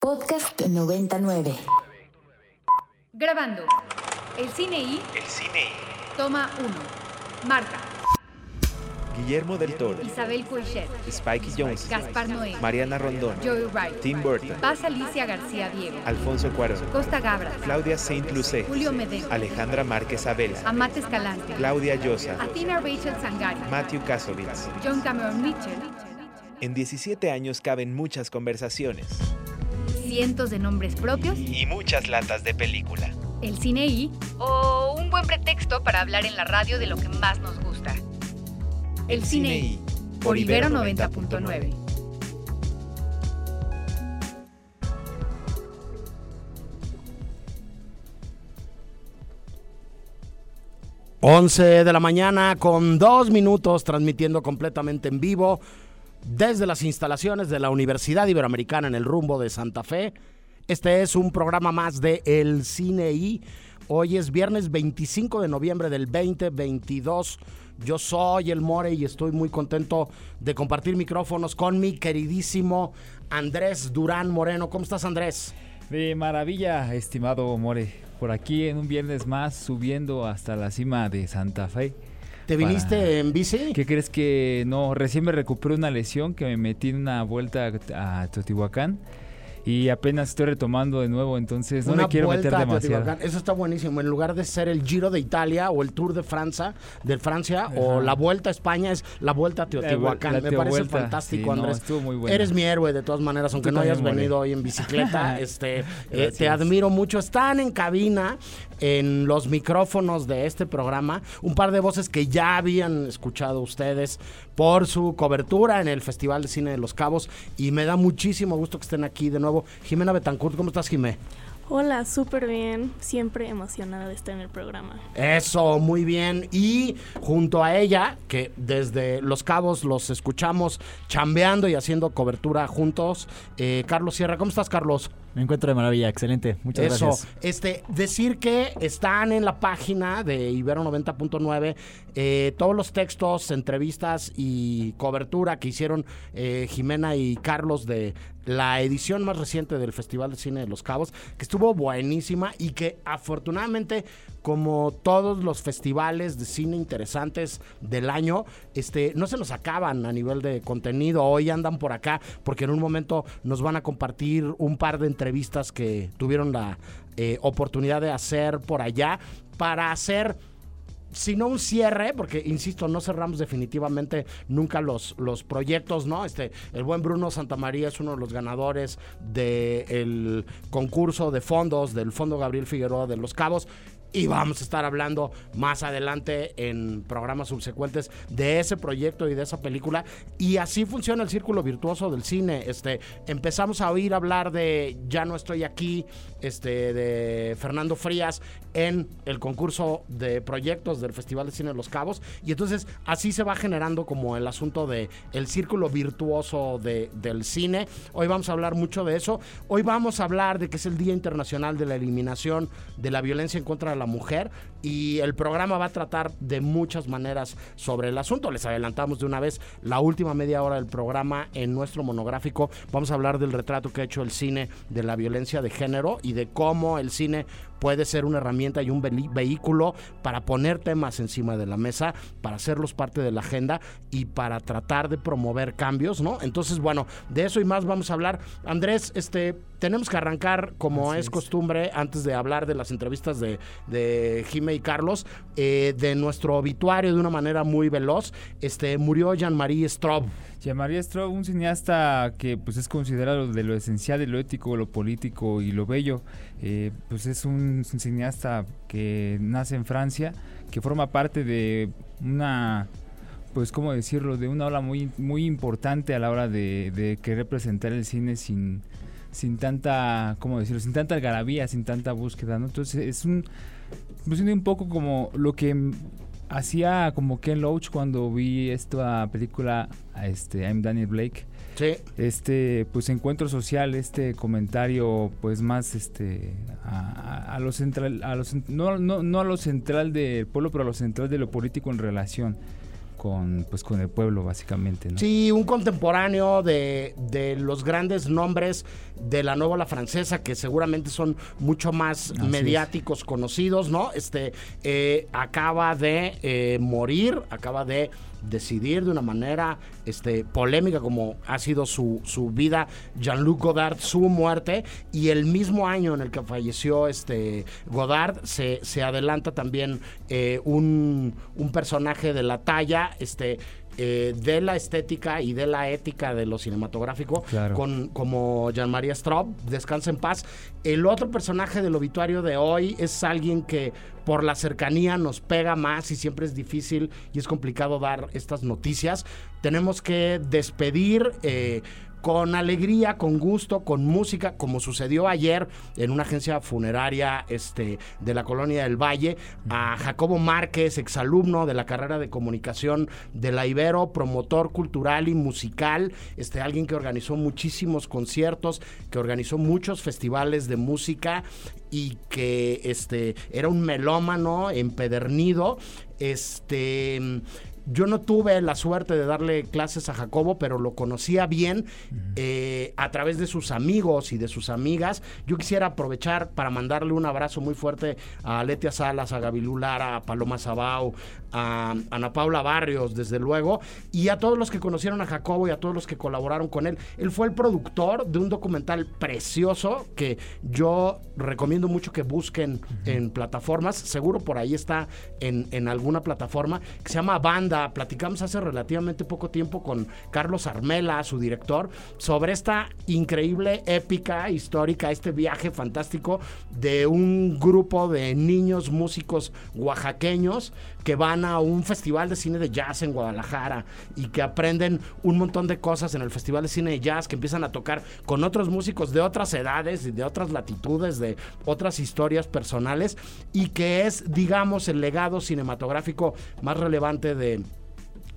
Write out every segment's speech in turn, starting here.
Podcast 99. Grabando. El cine y El cine y toma 1. Marta, Guillermo del Toro, Isabel Coixet, Spike Jones, Gaspar Noé, Mariana Rondón, Joey Wright, Tim Burton, Paz Alicia García Diego, Alfonso Cuarón, Costa Gabras, Claudia Saint Lucé, Julio Medina, Alejandra Márquez Abela, Amate Escalante, Claudia Llosa, Athena Rachel Sangari, Matthew Kasovitz. John Cameron Mitchell, En 17 años caben muchas conversaciones cientos de nombres propios, y muchas latas de película. el cine y o un buen pretexto para hablar en la radio de lo que más nos gusta. El cine y por Ibero 90.9. 11 de la mañana con dos minutos transmitiendo completamente en vivo desde las instalaciones de la Universidad Iberoamericana en el rumbo de Santa Fe. Este es un programa más de El Cine hoy es viernes 25 de noviembre del 2022. Yo soy el More y estoy muy contento de compartir micrófonos con mi queridísimo Andrés Durán Moreno. ¿Cómo estás Andrés? De maravilla, estimado More. Por aquí en un viernes más, subiendo hasta la cima de Santa Fe. ¿Te viniste Para- en bici? ¿Qué crees que no? Recién me recuperé una lesión que me metí en una vuelta a Teotihuacán y apenas estoy retomando de nuevo, entonces no Una le quiero meter demasiado. Eso está buenísimo. En lugar de ser el Giro de Italia o el Tour de Francia, de Francia o la Vuelta a España es la Vuelta a Teotihuacán. la Me parece fantástico, sí, no, Andrés. estuvo muy buena. Eres mi héroe de todas maneras, aunque Tú no hayas venido hoy en bicicleta. este, eh, te admiro mucho. Están en cabina en los micrófonos de este programa un par de voces que ya habían escuchado ustedes por su cobertura en el Festival de Cine de Los Cabos y me da muchísimo gusto que estén aquí de nuevo. Jimena Betancourt, ¿cómo estás, Jimé? Hola, súper bien. Siempre emocionada de estar en el programa. Eso, muy bien. Y junto a ella, que desde Los Cabos los escuchamos chambeando y haciendo cobertura juntos, eh, Carlos Sierra. ¿Cómo estás, Carlos? Me encuentro de maravilla, excelente. Muchas Eso, gracias. este, decir que están en la página de Ibero 90.9 eh, todos los textos, entrevistas y cobertura que hicieron eh, Jimena y Carlos de la edición más reciente del Festival de Cine de Los Cabos, que estuvo buenísima y que afortunadamente, como todos los festivales de cine interesantes del año, este, no se nos acaban a nivel de contenido. Hoy andan por acá porque en un momento nos van a compartir un par de entrevistas que tuvieron la eh, oportunidad de hacer por allá para hacer si no un cierre, porque insisto, no cerramos definitivamente nunca los, los proyectos, ¿no? Este, el buen Bruno Santamaría es uno de los ganadores del concurso de fondos del Fondo Gabriel Figueroa de Los Cabos. Y vamos a estar hablando más adelante en programas subsecuentes de ese proyecto y de esa película. Y así funciona el círculo virtuoso del cine. Este, empezamos a oír hablar de Ya no estoy aquí, este, de Fernando Frías en el concurso de proyectos del Festival de Cine de Los Cabos. Y entonces así se va generando como el asunto de círculo virtuoso de- del cine. Hoy vamos a hablar mucho de eso. Hoy vamos a hablar de que es el Día Internacional de la Eliminación de la Violencia en contra de la Mujer. Y el programa va a tratar de muchas maneras sobre el asunto. Les adelantamos de una vez la última media hora del programa en nuestro monográfico. Vamos a hablar del retrato que ha hecho el cine de la violencia de género y de cómo el cine puede ser una herramienta y un vehículo para poner temas encima de la mesa, para hacerlos parte de la agenda y para tratar de promover cambios, ¿no? Entonces, bueno, de eso y más vamos a hablar. Andrés, este, tenemos que arrancar como Así es costumbre antes de hablar de las entrevistas de, de Jime y Carlos, eh, de nuestro obituario de una manera muy veloz. Este, murió Jean-Marie Straub. Jean-Marie Straub, un cineasta que pues es considerado de lo esencial, de lo ético, lo político y lo bello. Eh, pues es un, un cineasta que nace en Francia, que forma parte de una, pues cómo decirlo, de una ola muy, muy importante a la hora de, de querer presentar el cine sin, sin tanta, ¿cómo decirlo? Sin tanta algarabía, sin tanta búsqueda. Entonces es un, pues un poco como lo que hacía como Ken Loach cuando vi esta película, este, I'm Daniel Blake. Sí. Este, pues encuentro social, este comentario, pues más, este, a, a- lo central, a lo no, no, no a lo central del pueblo, pero a lo central de lo político en relación. Con, pues, con el pueblo, básicamente. ¿no? Sí, un contemporáneo de, de los grandes nombres de la nueva ola francesa, que seguramente son mucho más Así mediáticos, conocidos, ¿no? Este eh, acaba de eh, morir, acaba de decidir de una manera este, polémica como ha sido su, su vida Jean-Luc Godard, su muerte, y el mismo año en el que falleció este Godard se, se adelanta también eh, un, un personaje de la talla, este eh, de la estética y de la ética de lo cinematográfico, Claro. con, como Jean-Marie Straub, descansa en paz. El otro personaje del obituario de hoy es alguien que por la cercanía nos pega más y siempre es difícil y es complicado dar estas noticias. Tenemos que despedir. eh, con alegría, con gusto, con música, como sucedió ayer en una agencia funeraria este, de la colonia del Valle, a Jacobo Márquez, exalumno de la carrera de comunicación de la Ibero, promotor cultural y musical, este, alguien que organizó muchísimos conciertos, que organizó muchos festivales de música y que este, era un melómano empedernido. Este yo no tuve la suerte de darle clases a Jacobo, pero lo conocía bien eh, a través de sus amigos y de sus amigas. Yo quisiera aprovechar para mandarle un abrazo muy fuerte a Letia Salas, a Gabilú Lara, a Paloma Sabau, a Ana Paula Barrios, desde luego, y a todos los que conocieron a Jacobo y a todos los que colaboraron con él. Él fue el productor de un documental precioso que yo recomiendo mucho que busquen en plataformas. Seguro por ahí está en, en alguna plataforma que se llama Banda. Platicamos hace relativamente poco tiempo con Carlos Armela, su director, sobre esta increíble, épica, histórica, este viaje fantástico de un grupo de niños músicos oaxaqueños que van a un festival de cine de jazz en Guadalajara y que aprenden un montón de cosas en el festival de cine de jazz, que empiezan a tocar con otros músicos de otras edades y de otras latitudes, de otras historias personales y que es, digamos, el legado cinematográfico más relevante de,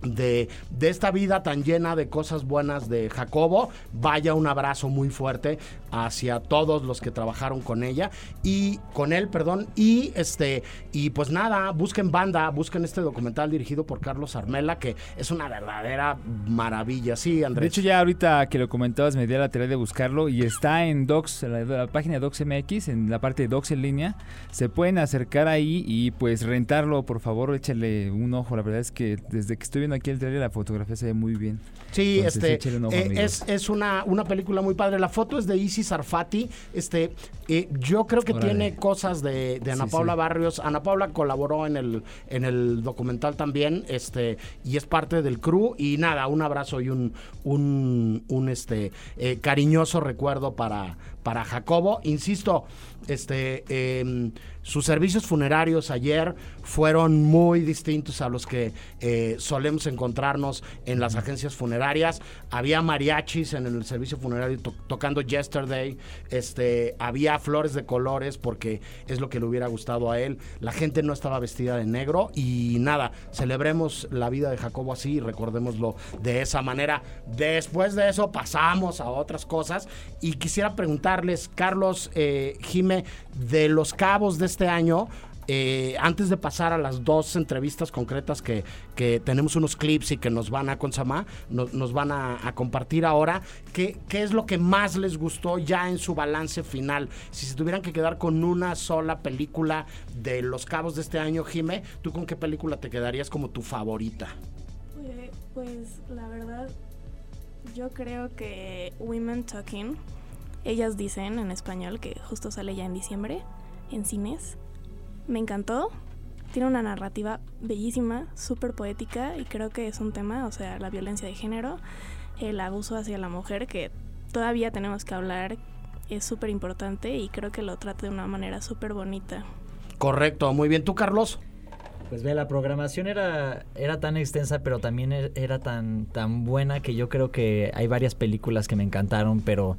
de, de, esta vida tan llena de cosas buenas de Jacobo. Vaya un abrazo muy fuerte hacia todos los que trabajaron con ella y con él, perdón. Y este, y pues nada, busquen banda, busquen este documental dirigido por Carlos Armela, que es una verdadera maravilla. Sí, Andrés. De hecho, ya ahorita que lo comentabas, me di a la tarea de buscarlo y está en Docs, la, la página Docs MX, en la parte de Docs en línea. Se pueden acercar ahí y pues rentarlo, por favor, échale un ojo. La verdad es que desde que estoy viendo aquí el trailer, la fotografía se ve muy bien. Sí, Entonces, este ojo, eh, es, es una, una película muy padre. La foto es de Isis Sarfati. Este, eh, yo creo que Órale. tiene cosas de, de Ana Sí, Paula sí. Barrios. Ana Paula colaboró en el, en el documental también, este, y es parte del crew. Y nada, un abrazo y un, un, un, este, eh, cariñoso recuerdo para, para Jacobo. Insisto, este, em, sus servicios funerarios ayer fueron muy distintos a los que eh, solemos encontrarnos en las agencias funerarias. Había mariachis en el servicio funerario to- tocando Yesterday. Este, había flores de colores porque es lo que le hubiera gustado a él. La gente no estaba vestida de negro y nada, celebremos la vida de Jacobo así y recordémoslo de esa manera. Después de eso pasamos a otras cosas y quisiera preguntarles, Carlos, eh, Jime, de los cabos de este año, eh, antes de pasar a las dos entrevistas concretas que, que tenemos unos clips y que nos van a Consama, nos, nos van a, a compartir ahora, ¿qué, ¿qué es lo que más les gustó ya en su balance final? Si se tuvieran que quedar con una sola película de los cabos de este año, Jime, ¿tú con qué película te quedarías como tu favorita? Pues, pues la verdad, yo creo que Women Talking, ellas dicen en español, que justo sale ya en diciembre en cines, me encantó. Tiene una narrativa bellísima, súper poética y creo que es un tema, o sea, la violencia de género, el abuso hacia la mujer que todavía tenemos que hablar, es súper importante y creo que lo trata de una manera súper bonita. Correcto, muy bien. ¿Tú, Carlos? Pues ve, la programación era, era tan extensa, pero también e- era tan, tan buena que yo creo que hay varias películas que me encantaron, pero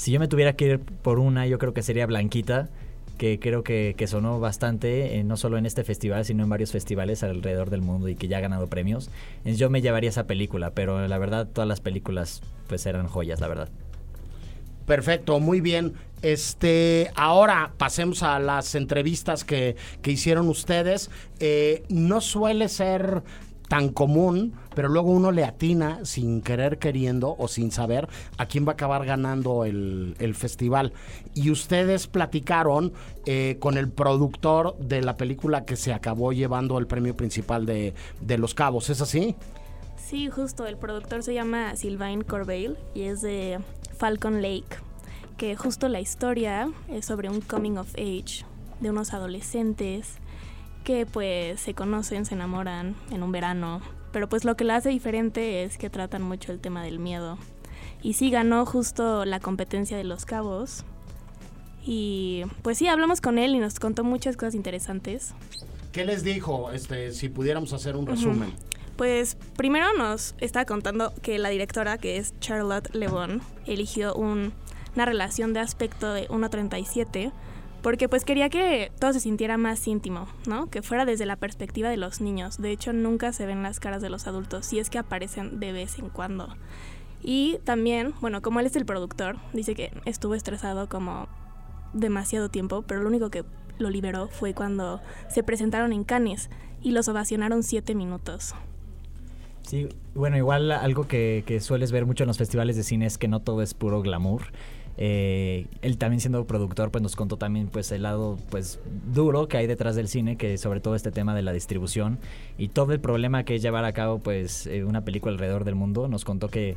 si yo me tuviera que ir por una, yo creo que sería Blanquita, que creo que, sonó bastante, eh, no solo en este festival, sino en varios festivales alrededor del mundo y que ya ha ganado premios. Yo me llevaría esa película, pero la verdad todas las películas pues eran joyas, la verdad. Perfecto, muy bien. Este, ahora pasemos a las entrevistas que, que hicieron ustedes. Eh, no suele ser tan común, pero luego uno le atina sin querer queriendo o sin saber a quién va a acabar ganando el, el festival. Y ustedes platicaron eh, con el productor de la película que se acabó llevando el premio principal de, de Los Cabos, ¿es así? Sí, justo, el productor se llama Sylvain Corbeil y es de Falcon Lake, que justo la historia es sobre un coming of age de unos adolescentes que pues se conocen, se enamoran en un verano, pero pues lo que la hace diferente es que tratan mucho el tema del miedo. Y sí ganó justo la competencia de los cabos. Y pues sí, hablamos con él y nos contó muchas cosas interesantes. ¿Qué les dijo, este, si pudiéramos hacer un resumen? Pues primero nos está contando que la directora, que es Charlotte Le Bon, eligió un- una relación de aspecto de 1.37 porque pues quería que todo se sintiera más íntimo, ¿no? Que fuera desde la perspectiva de los niños. De hecho, nunca se ven las caras de los adultos, si es que aparecen de vez en cuando. Y también, bueno, como él es el productor, dice que estuvo estresado como demasiado tiempo, pero lo único que lo liberó fue cuando se presentaron en Cannes y los ovacionaron siete minutos. Sí, bueno, igual algo que, que sueles ver mucho en los festivales de cine es que no todo es puro glamour. Eh, él también siendo productor, pues nos contó también pues el lado pues duro que hay detrás del cine, que sobre todo este tema de la distribución y todo el problema que es llevar a cabo pues eh, una película alrededor del mundo. Nos contó que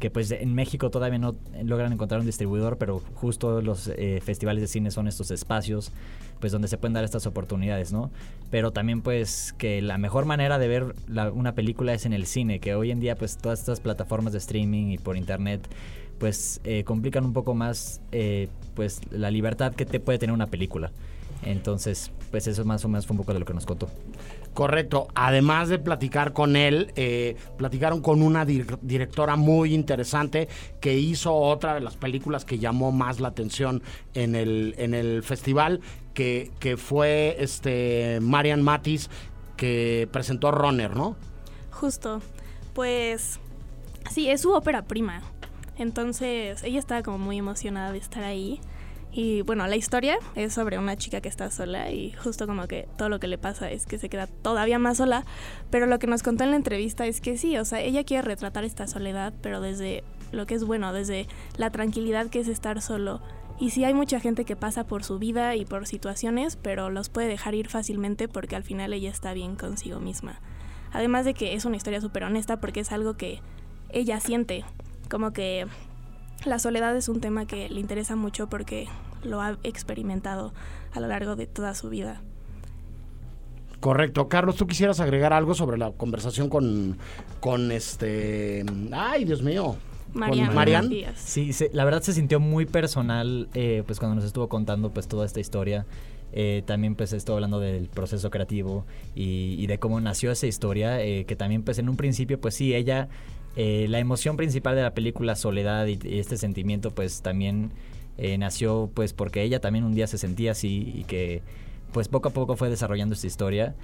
que pues en México todavía no logran encontrar un distribuidor, pero justo los eh, festivales de cine son estos espacios pues donde se pueden dar estas oportunidades, ¿no? Pero también pues que la mejor manera de ver la- una película es en el cine, que hoy en día pues todas estas plataformas de streaming y por internet pues eh, complican un poco más eh, pues la libertad que te puede tener una película. Entonces, pues eso más o menos fue un poco de lo que nos contó. Correcto. Además de platicar con él, eh, platicaron con una dir- directora muy interesante que hizo otra de las películas que llamó más la atención en el, en el festival, que, que fue este Marian Matis, que presentó Runner, ¿no? Justo, pues sí, es su ópera prima. Entonces ella estaba como muy emocionada de estar ahí. Y bueno, la historia es sobre una chica que está sola y justo como que todo lo que le pasa es que se queda todavía más sola. Pero lo que nos contó en la entrevista es que sí, o sea, ella quiere retratar esta soledad, pero desde lo que es bueno, desde la tranquilidad que es estar solo. Y sí hay mucha gente que pasa por su vida y por situaciones, pero los puede dejar ir fácilmente porque al final ella está bien consigo misma. Además de que es una historia súper honesta porque es algo que ella siente. Como que la soledad es un tema que le interesa mucho porque lo ha experimentado a lo largo de toda su vida. Correcto. Carlos, ¿tú quisieras agregar algo sobre la conversación con, con este... Ay, Dios mío. Marian. Sí, se- la verdad se sintió muy personal eh, pues cuando nos estuvo contando pues toda esta historia. Eh, también pues estuvo hablando del proceso creativo y, y de cómo nació esa historia, eh, que también pues en un principio pues sí, ella, eh, la emoción principal de la película Soledad y, este sentimiento pues también eh, nació pues porque ella también un día se sentía así y que pues poco a poco fue desarrollando esta historia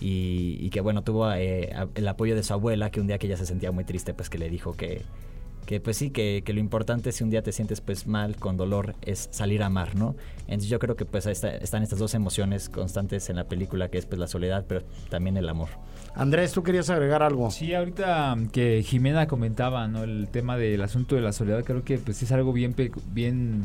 y, que bueno tuvo eh, el apoyo de su abuela que un día que ella se sentía muy triste pues que le dijo que que pues sí, que, lo importante si un día te sientes pues mal, con dolor, es salir a amar, ¿no? Entonces yo creo que pues está- están estas dos emociones constantes en la película, que es pues la soledad, pero también el amor. Andrés, ¿tú querías agregar algo? Sí, ahorita que Jimena comentaba, ¿no? El tema del asunto de la soledad, creo que pues es algo bien, bien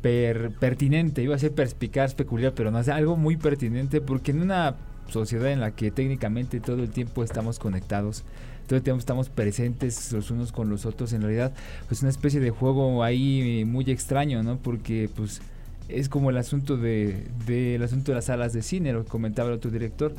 per- pertinente. Iba a ser perspicaz, peculiar, pero no, es algo muy pertinente porque en una sociedad en la que técnicamente todo el tiempo estamos conectados, todo el tiempo estamos presentes los unos con los otros, en realidad, pues una especie de juego ahí muy extraño, ¿no? Porque pues es como el asunto de, de- el asunto de las salas de cine, lo comentaba el otro director.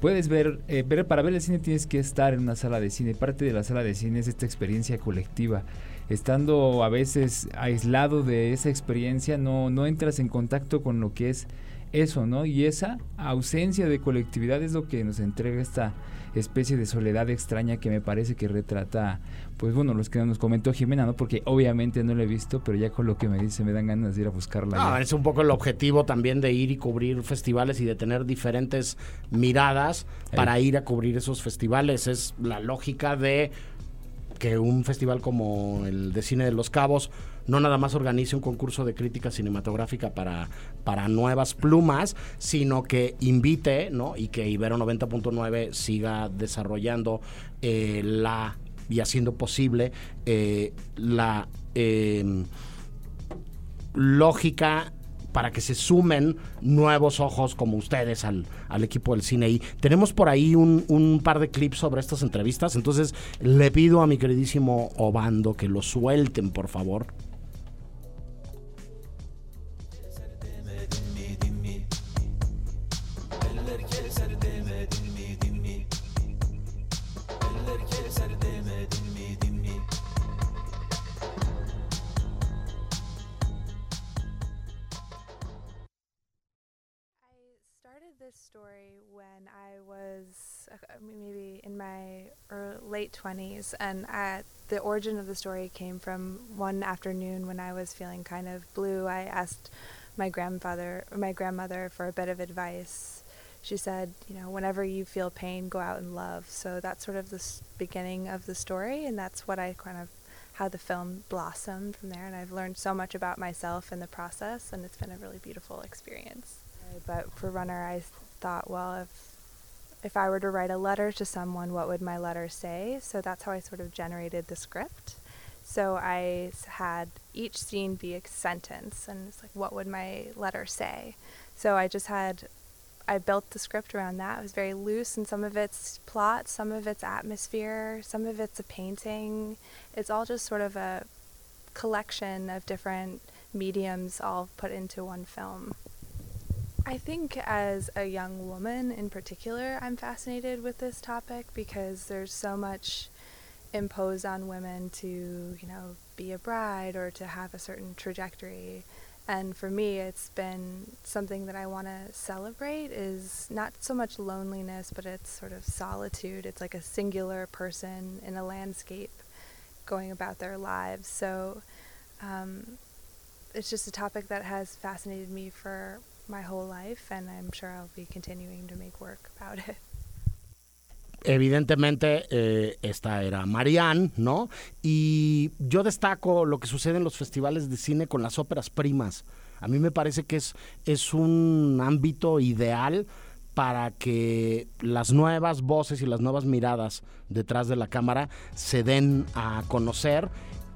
Puedes ver, eh, ver, para ver el cine tienes que estar en una sala de cine. Parte de la sala de cine es esta experiencia colectiva. Estando a veces aislado de esa experiencia, no, no entras en contacto con lo que es eso, ¿no? Y esa ausencia de colectividad es lo que nos entrega esta especie de soledad extraña que me parece que retrata, pues bueno, los que nos comentó Jimena, ¿no? Porque obviamente no lo he visto, pero ya con lo que me dice me dan ganas de ir a buscarla. Ya. es un poco el objetivo también de ir y cubrir festivales y de tener diferentes miradas para ir a cubrir esos festivales. Es la lógica de que un festival como el de Cine de los Cabos no nada más organice un concurso de crítica cinematográfica para, para nuevas plumas, sino que invite, ¿no? Y que Ibero 90.9 siga desarrollando eh, la y haciendo posible eh, la em, lógica para que se sumen nuevos ojos como ustedes al, al equipo del cine. Y tenemos por ahí un, un, par de clips sobre estas entrevistas, entonces le pido a mi queridísimo Obando que lo suelten, por favor. Story when I was uh, maybe in my late 20s, and at, the origin of the story came from one afternoon when I was feeling kind of blue. I asked my grandfather, my grandmother, for a bit of advice. She said, you know, whenever you feel pain, go out and love. So that's sort of the beginning of the story, and that's what I kind of how the film blossomed from there. And I've learned so much about myself in the process, and it's been a really beautiful experience. But for Runner, I thought, well, if if I were to write a letter to someone, what would my letter say? So that's how I sort of generated the script. So I had each scene be a sentence, and it's like, what would my letter say? So I just had, I built the script around that. It was very loose, and some of it's plot, some of it's atmosphere, some of it's a painting. It's all just sort of a collection of different mediums all put into one film. I think as a young woman in particular, I'm fascinated with this topic because there's so much imposed on women to, you know, be a bride or to have a certain trajectory. And for me, it's been something that I want to celebrate is not so much loneliness, but it's sort of solitude. It's like a singular person in a landscape going about their lives. So um, it's just a topic that has fascinated me for my whole life, and I'm sure I'll be continuing to make work about it. Evidentemente, eh, esta era Marianne, ¿no? Y yo destaco lo que sucede en los festivales de cine con las óperas primas. A mí me parece que es, es un ámbito ideal para que las nuevas voces y las nuevas miradas detrás de la cámara se den a conocer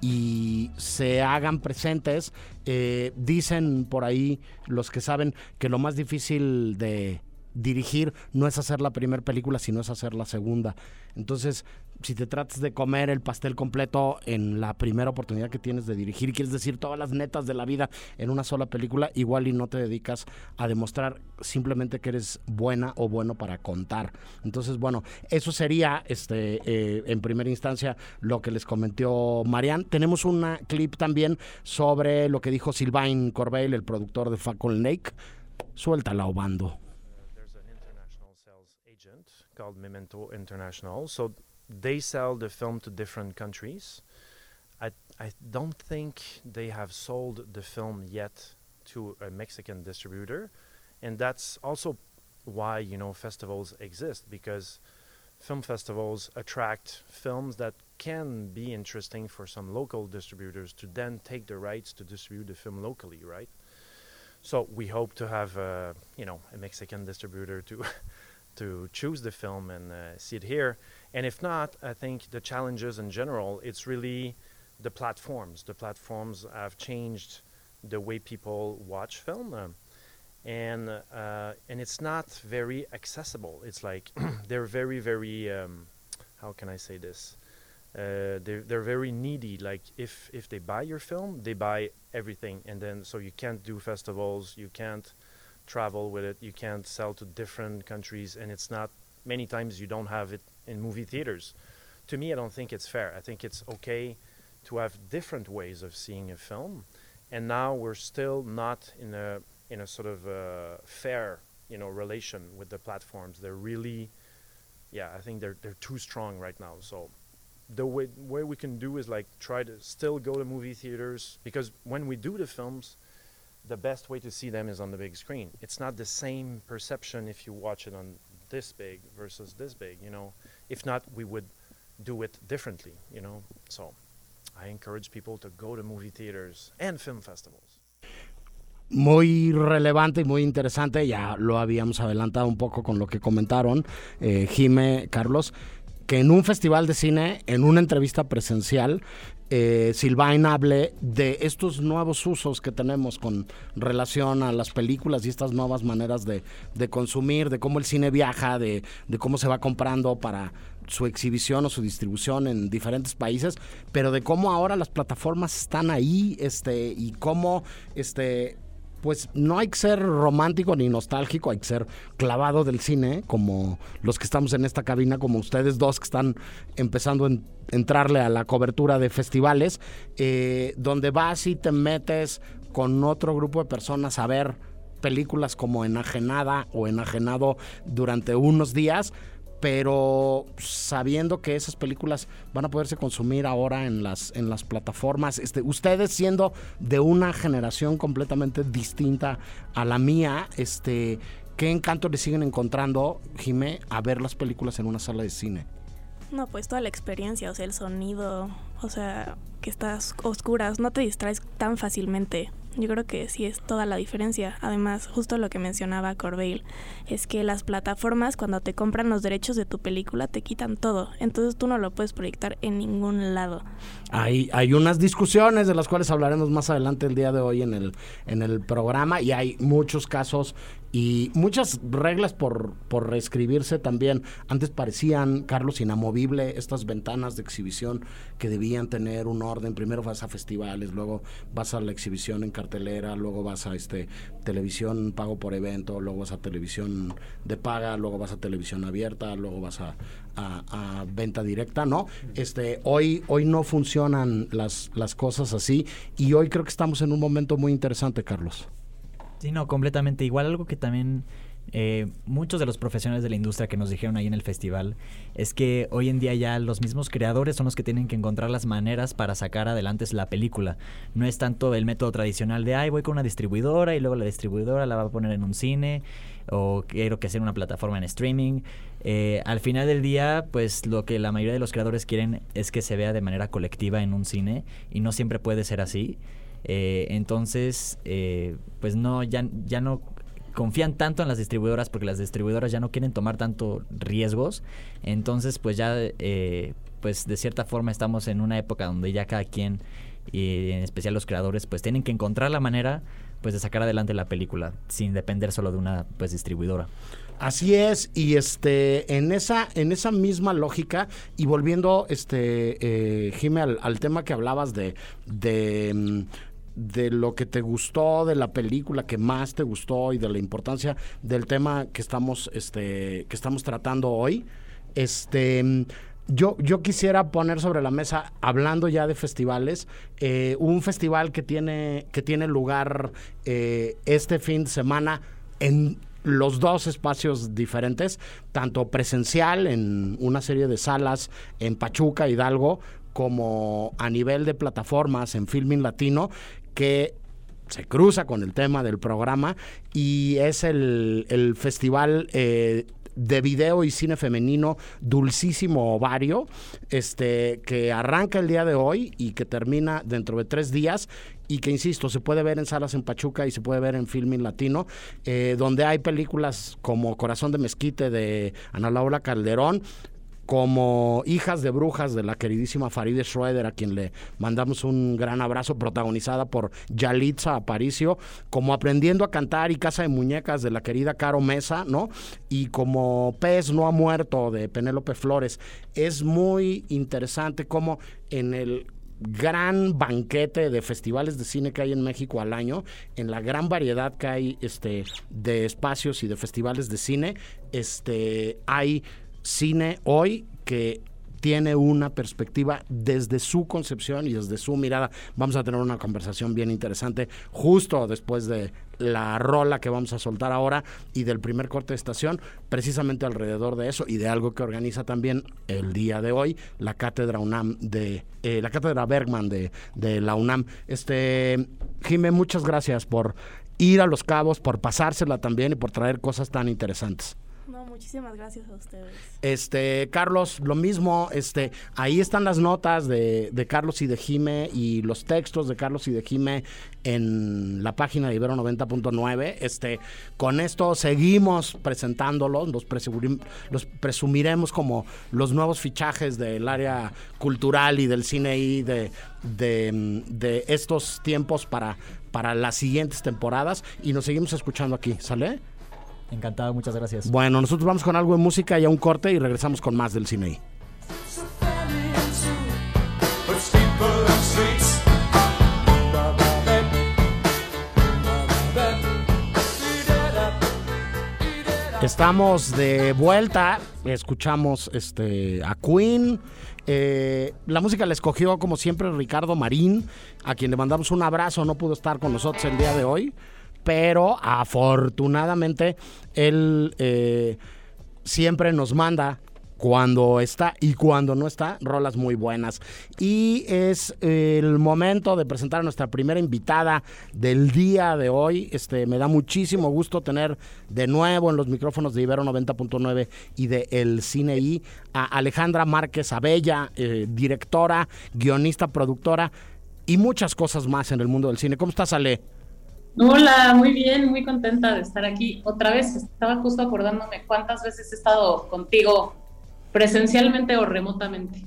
y se hagan presentes. Eh, dicen por ahí los que saben que lo más difícil de dirigir no es hacer la primera película, sino es hacer la segunda. Entonces, si te tratas de comer el pastel completo en la primera oportunidad que tienes de dirigir, quieres decir todas las netas de la vida en una sola película, igual y no te dedicas a demostrar simplemente que eres buena o bueno para contar. Entonces, bueno, eso sería este eh, en primera instancia lo que les comentó Marianne. Tenemos un clip también sobre lo que dijo Sylvain Corbeil, el productor de Falcon Lake. Suéltala, Obando. called Memento International. So they sell the film to different countries. I I don't think they have sold the film yet to a Mexican distributor, and that's also why you know festivals exist because film festivals attract films that can be interesting for some local distributors to then take the rights to distribute the film locally, right? So we hope to have uh, you know a Mexican distributor to to choose the film and uh, see it here. And if not, I think the challenges in general, it's really the platforms. The platforms have changed the way people watch film. Um, and uh, and it's not very accessible. It's like they're very very um, how can I say this? Uh, they're they're very needy. Like if if they buy your film, they buy everything, and then so you can't do festivals, you can't travel with it. You can't sell to different countries, and it's not many times you don't have it in movie theaters. To me, I don't think it's fair. I think it's okay to have different ways of seeing a film, and now we're still not in a in a sort of uh, fair, you know, relation with the platforms. They're really, yeah, I think they're they're too strong right now. So the way way we can do is like try to still go to movie theaters because when we do the films the best way to see them is on the big screen. It's not the same perception if you watch it on this big versus this big, you know. If not, we would do it differently, you know. So I encourage people to go to movie theaters and film festivals. muy relevante y muy interesante, ya lo habíamos adelantado un poco con lo que comentaron eh, Jime, Carlos, que en un festival de cine, en una entrevista presencial, eh, Silvain hable de estos nuevos usos que tenemos con relación a las películas y estas nuevas maneras de, de consumir, de cómo el cine viaja, de, de cómo se va comprando para su exhibición o su distribución en diferentes países, pero de cómo ahora las plataformas están ahí, este, y cómo este pues no hay que ser romántico ni nostálgico, hay que ser clavado del cine, como los que estamos en esta cabina, como ustedes dos que están empezando a entrarle a la cobertura de festivales, eh, donde vas y te metes con otro grupo de personas a ver películas como Enajenada o Enajenado durante unos días pero sabiendo que esas películas van a poderse consumir ahora en las, en las plataformas, este, ustedes siendo de una generación completamente distinta a la mía, este, ¿qué encanto le siguen encontrando, Jimé, a ver las películas en una sala de cine? No, pues toda la experiencia, o sea, el sonido, o sea, que estás oscuras, no te distraes tan fácilmente. Yo creo que sí es toda la diferencia. Además, justo lo que mencionaba Corbeil, es que las plataformas cuando te compran los derechos de tu película te quitan todo. Entonces tú no lo puedes proyectar en ningún lado. Hay, hay unas discusiones de las cuales hablaremos más adelante el día de hoy en el, en el programa y hay muchos casos y muchas reglas por, por reescribirse también. Antes parecían, Carlos, inamovible estas ventanas de exhibición que debían tener un orden. Primero vas a festivales, luego vas a la exhibición en cartelera, luego vas a este televisión pago por evento, luego vas a televisión de paga, luego vas a televisión abierta, luego vas a, a, venta directa, ¿no? Este, hoy, hoy no funcionan las, las cosas así y hoy creo que estamos en un momento muy interesante, Carlos. Sí, no, completamente. Igual algo que también eh, muchos de los profesionales de la industria que nos dijeron ahí en el festival es que hoy en día ya los mismos creadores son los que tienen que encontrar las maneras para sacar adelante la película. No es tanto el método tradicional de, ay, voy con una distribuidora y luego la distribuidora la va a poner en un cine o quiero que sea una plataforma en streaming. Eh, al final del día, pues lo que la mayoría de los creadores quieren es que se vea de manera colectiva en un cine y no siempre puede ser así. Eh, entonces, pues no, ya, ya no confían tanto en las distribuidoras porque las distribuidoras ya no quieren tomar tanto riesgos. Entonces, pues ya, eh, pues de cierta forma estamos en una época donde ya cada quien, y en especial los creadores, pues tienen que encontrar la manera pues de sacar adelante la película sin depender solo de una pues distribuidora. Así es, y este, en esa, en esa misma lógica, y volviendo, este, eh, Jimmy, al, tema que hablabas de, de mm, de lo que te gustó de la película que más te gustó y de la importancia del tema que estamos este que estamos tratando hoy este yo, yo quisiera poner sobre la mesa, hablando ya de festivales, eh, un festival que tiene, que tiene lugar eh, este fin de semana en los dos espacios diferentes, tanto presencial en una serie de salas en Pachuca, Hidalgo, como a nivel de plataformas en Filming Latino, que se cruza con el tema del programa y es el, festival eh, de video y cine femenino Dulcísimo Ovario, este, que arranca el día de hoy y que termina dentro de tres días y que, insisto, se puede ver en salas en Pachuca y se puede ver en Filming Latino, eh, donde hay películas como Corazón de Mezquite de Ana Laura Calderón, como Hijas de Brujas de la queridísima Farideh Schroeder, a quien le mandamos un gran abrazo, protagonizada por Yalitza Aparicio, como Aprendiendo a Cantar y Casa de Muñecas de la querida Caro Mesa, ¿no? Y como Pez no ha muerto de Penélope Flores. Es muy interesante cómo en el gran banquete de festivales de cine que hay en México al año, en la gran variedad que hay este, de espacios y de festivales de cine, este, hay cine hoy que tiene una perspectiva desde su concepción y desde su mirada. Vamos a tener una conversación bien interesante justo después de la rola que vamos a soltar ahora y del primer corte de estación, precisamente alrededor de eso y de algo que organiza también el día de hoy la cátedra UNAM de eh, la cátedra Bergman de, de la UNAM. Este Jimé, muchas gracias por ir a los cabos, por pasársela también y por traer cosas tan interesantes. No, muchísimas gracias a ustedes. Este, Carlos, lo mismo, este, ahí están las notas de, de Carlos y de Jime y los textos de Carlos y de Jime en la página de Ibero 90.9. Este, con esto seguimos presentándolos, los, los presumiremos como los nuevos fichajes del área cultural y del cine y de, de, de estos tiempos para, para las siguientes temporadas y nos seguimos escuchando aquí, ¿sale? Encantado, muchas gracias. Bueno, nosotros vamos con algo de música y a un corte y regresamos con más del cine. Estamos de vuelta, escuchamos este a Queen. eh, la música la escogió como siempre Ricardo Marín, a quien le mandamos un abrazo, no pudo estar con nosotros el día de hoy, pero afortunadamente él eh, siempre nos manda cuando está y cuando no está, rolas muy buenas. Y es el momento de presentar a nuestra primera invitada del día de hoy. Este, me da muchísimo gusto tener de nuevo en los micrófonos de Ibero 90.9 y de El Cine I a Alejandra Márquez Abella, eh, directora, guionista, productora y muchas cosas más en el mundo del cine. ¿Cómo estás, Ale? Hola, muy bien, muy contenta de estar aquí. Otra vez estaba justo acordándome cuántas veces he estado contigo presencialmente o remotamente.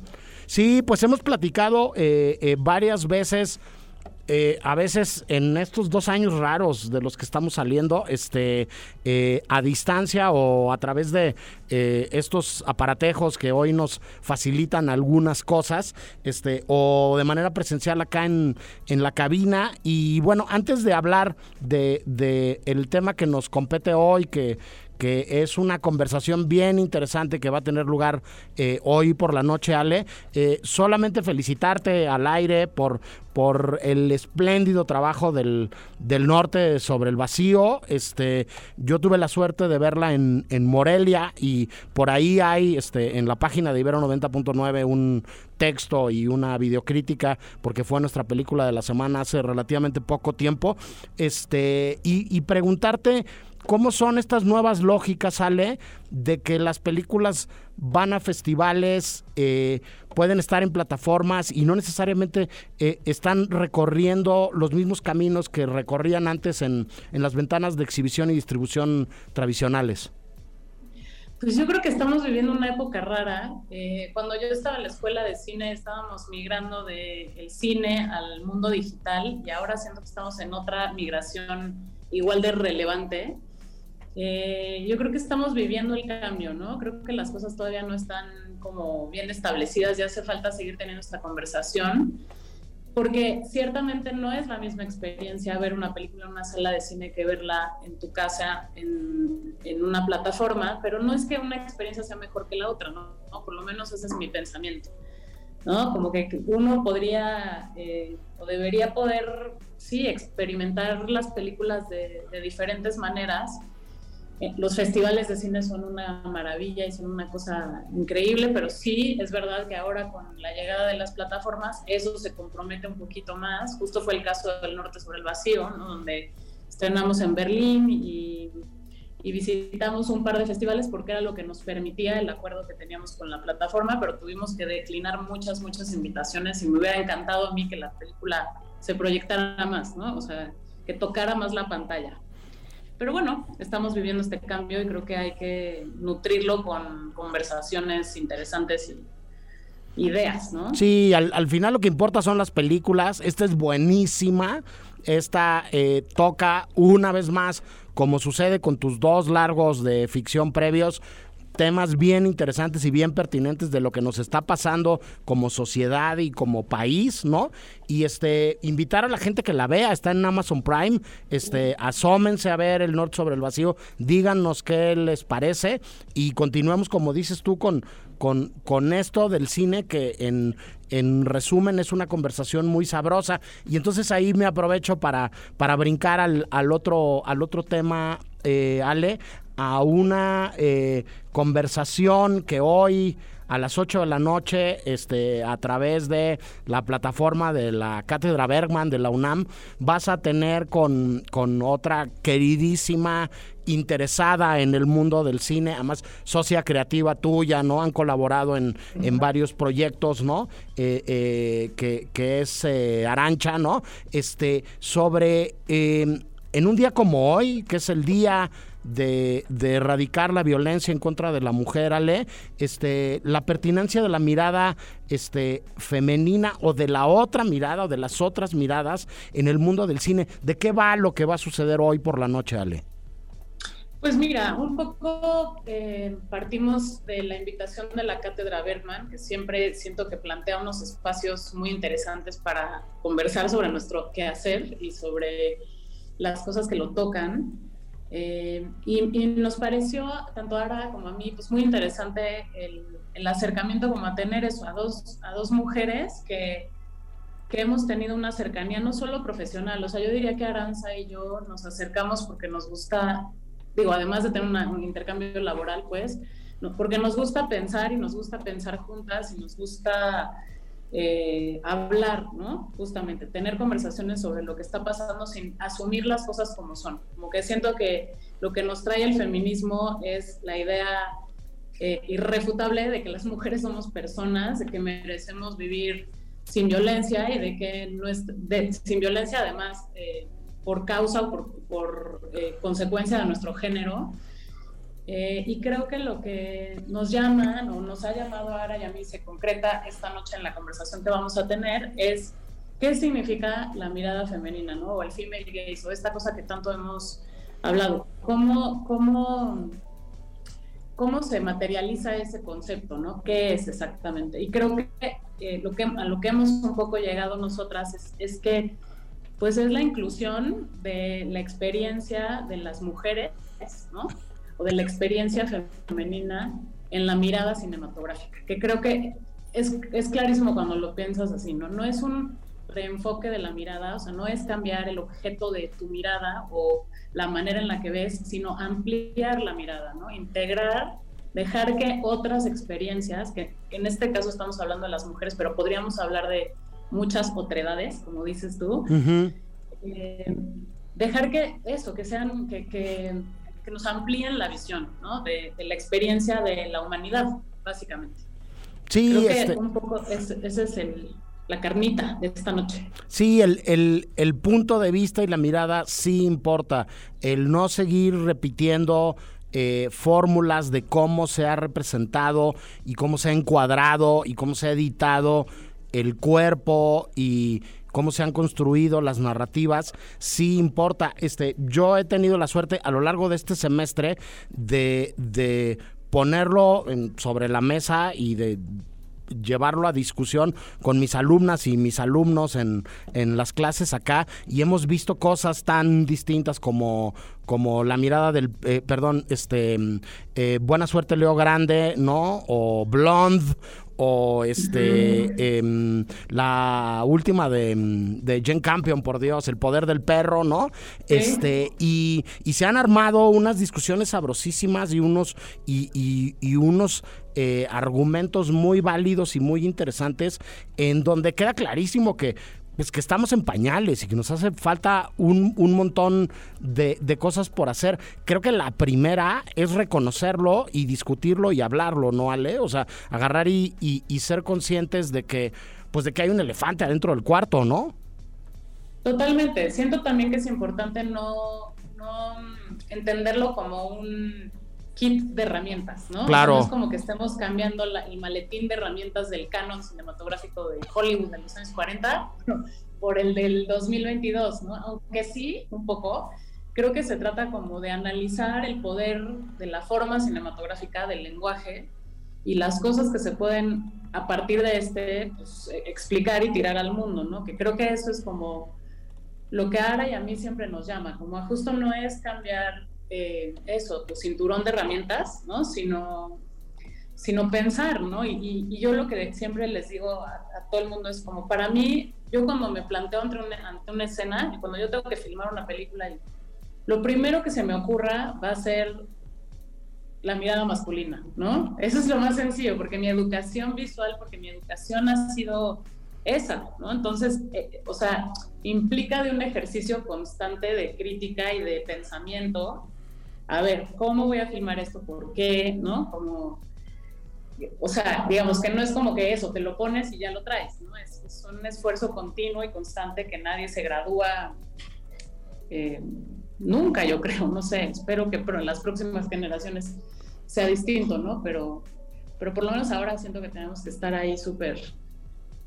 Sí, pues hemos platicado eh, eh, varias veces. Eh, a veces en estos dos años raros de los que estamos saliendo, este, eh, a distancia o a través de eh, estos aparatejos que hoy nos facilitan algunas cosas, este, o de manera presencial acá en, en la cabina. Y bueno, antes de hablar de, de el tema que nos compete hoy, que, que es una conversación bien interesante que va a tener lugar eh, hoy por la noche, Ale. Eh, solamente felicitarte al aire por, por el espléndido trabajo del, del norte sobre el vacío. Este, yo tuve la suerte de verla en, en Morelia y por ahí hay este, en la página de Ibero 90.9 un texto y una videocrítica porque fue nuestra película de la semana hace relativamente poco tiempo. Este, y, y preguntarte ¿Cómo son estas nuevas lógicas, Ale, de que las películas van a festivales, eh, pueden estar en plataformas y no necesariamente eh, están recorriendo los mismos caminos que recorrían antes en, en las ventanas de exhibición y distribución tradicionales? Pues yo creo que estamos viviendo una época rara. Eh, cuando yo estaba en la escuela de cine estábamos migrando del cine al mundo digital y ahora siento que estamos en otra migración igual de relevante. Eh, yo creo que estamos viviendo el cambio, ¿no? Creo que las cosas todavía no están como bien establecidas y hace falta seguir teniendo esta conversación, porque ciertamente no es la misma experiencia ver una película en una sala de cine que verla en tu casa, en, en una plataforma, pero no es que una experiencia sea mejor que la otra, ¿no? ¿no? Por lo menos ese es mi pensamiento, ¿no? Como que uno podría eh, o debería poder, sí, experimentar las películas de, de diferentes maneras los festivales de cine son una maravilla y son una cosa increíble, pero sí es verdad que ahora con la llegada de las plataformas eso se compromete un poquito más. Justo fue el caso del Norte sobre el Vacío, ¿no? donde estrenamos en Berlín y, y, visitamos un par de festivales porque era lo que nos permitía el acuerdo que teníamos con la plataforma, pero tuvimos que declinar muchas, muchas invitaciones y me hubiera encantado a mí que la película se proyectara más, ¿no? O sea, que tocara más la pantalla. Pero bueno, estamos viviendo este cambio y creo que hay que nutrirlo con conversaciones interesantes y ideas, ¿no? Sí, al, al final lo que importa son las películas. Esta es buenísima. Esta eh, toca una vez más, como sucede con tus dos largos de ficción previos, temas bien interesantes y bien pertinentes de lo que nos está pasando como sociedad y como país, ¿no? Y este invitar a la gente que la vea, está en Amazon Prime, este asómense a ver El Norte sobre el Vacío, díganos qué les parece y continuemos como dices tú con con, con esto del cine que en, en resumen es una conversación muy sabrosa y entonces ahí me aprovecho para, para brincar al, al otro al otro tema eh, Ale a una eh, conversación que hoy a las 8 de la noche este, a través de la plataforma de la Cátedra Bergman de la UNAM. Vas a tener con, con otra queridísima interesada en el mundo del cine, además socia creativa tuya, ¿no? Han colaborado en, en varios proyectos, ¿no? Eh, eh, que, que, es eh, Arancha, ¿no? Este, sobre, en un día como hoy, que es el día de, erradicar la violencia en contra de la mujer, Ale, este, la pertinencia de la mirada este, femenina o de la otra mirada o de las otras miradas en el mundo del cine. ¿De qué va lo que va a suceder hoy por la noche, Ale? Pues mira, un poco eh, partimos de la invitación de la Cátedra Bergman, que siempre siento que plantea unos espacios muy interesantes para conversar sobre nuestro quehacer y sobre las cosas que lo tocan. Eh, y, y, nos pareció, tanto a Ara como a mí, pues muy interesante el, el, acercamiento como a tener eso, a dos, a dos mujeres que, que hemos tenido una cercanía no solo profesional, o sea, yo diría que Aranza y yo nos acercamos porque nos gusta digo, además de tener una, un intercambio laboral, pues, no, porque nos gusta pensar y nos gusta pensar juntas y nos gusta eh, hablar, ¿no? Justamente, tener conversaciones sobre lo que está pasando sin asumir las cosas como son. Como que siento que lo que nos trae el feminismo es la idea eh, irrefutable de que las mujeres somos personas, de que merecemos vivir sin violencia y de que es, de, sin violencia además eh, por causa o por, por eh, consecuencia de nuestro género. Eh, y creo que lo que nos llaman o nos ha llamado ahora y a mí se concreta esta noche en la conversación que vamos a tener es qué significa la mirada femenina, ¿no? O el female gaze, o esta cosa que tanto hemos hablado. ¿Cómo, cómo, cómo se materializa ese concepto, ¿no? ¿Qué es exactamente? Y creo que, eh, lo que a lo que hemos un poco llegado nosotras es, es que pues es la inclusión de la experiencia de las mujeres, ¿no? O de la experiencia femenina en la mirada cinematográfica, que creo que es, es clarísimo cuando lo piensas así, ¿no? No es un reenfoque de la mirada, o sea, no es cambiar el objeto de tu mirada o la manera en la que ves, sino ampliar la mirada, ¿no? Integrar, dejar que otras experiencias, que en este caso estamos hablando de las mujeres, pero podríamos hablar de muchas otredades, como dices tú. eh, dejar que eso, que sean, que, que, que nos amplíen la visión, ¿no? De, de, la experiencia de la humanidad, básicamente. Sí, Creo que este... un poco ese, ese es el, la carnita de esta noche. Sí, el, el, el, punto de vista y la mirada sí importa. El no seguir repitiendo eh, fórmulas de cómo se ha representado y cómo se ha encuadrado y cómo se ha editado el cuerpo y cómo se han construido las narrativas, sí importa. Este, yo he tenido la suerte a lo largo de este semestre de, de ponerlo sobre la mesa y de llevarlo a discusión con mis alumnas y mis alumnos en, en las clases acá y hemos visto cosas tan distintas como, como la mirada del, eh, perdón, este, eh, Buena Suerte Leo Grande, ¿no? O Blonde, o este eh, la última de, de Jen Campion, por Dios, El poder del perro, ¿no? Este, y, y, se han armado unas discusiones sabrosísimas y unos, y, y, y unos eh, argumentos muy válidos y muy interesantes, en donde queda clarísimo que pues que estamos en pañales y que nos hace falta un, un montón de, de, cosas por hacer. Creo que la primera es reconocerlo y discutirlo y hablarlo, ¿no, Ale? O sea, agarrar y, y, ser conscientes de que, pues de que hay un elefante adentro del cuarto, ¿no? Totalmente. Siento también que es importante no, no entenderlo como un kit de herramientas, ¿no? Claro. O sea, no es como que estemos cambiando la, el maletín de herramientas del canon cinematográfico de Hollywood de los años 40 por el del 2022, ¿no? Aunque sí, un poco, creo que se trata como de analizar el poder de la forma cinematográfica, del lenguaje y las cosas que se pueden a partir de este pues, explicar y tirar al mundo, ¿no? Que creo que eso es como lo que Ara y a mí siempre nos llama, como justo no es cambiar eh, eso, tu cinturón de herramientas, ¿no? Sino, sino pensar, ¿no? Y, y, y, yo lo que siempre les digo a, a, todo el mundo es como, para mí, yo cuando me planteo ante una, ante una escena, cuando yo tengo que filmar una película, lo primero que se me ocurra va a ser la mirada masculina, ¿no? Eso es lo más sencillo, porque mi educación visual, porque mi educación ha sido esa, ¿no? Entonces, eh, o sea, implica de un ejercicio constante de crítica y de pensamiento. A ver, ¿cómo voy a filmar esto? ¿Por qué? ¿No? Como, o sea, digamos que no es como que eso, te lo pones y ya lo traes, ¿no? Es, un esfuerzo continuo y constante que nadie se gradúa eh, nunca, yo creo, no sé, espero que pero en las próximas generaciones sea distinto, ¿no? Pero, pero por lo menos ahora siento que tenemos que estar ahí súper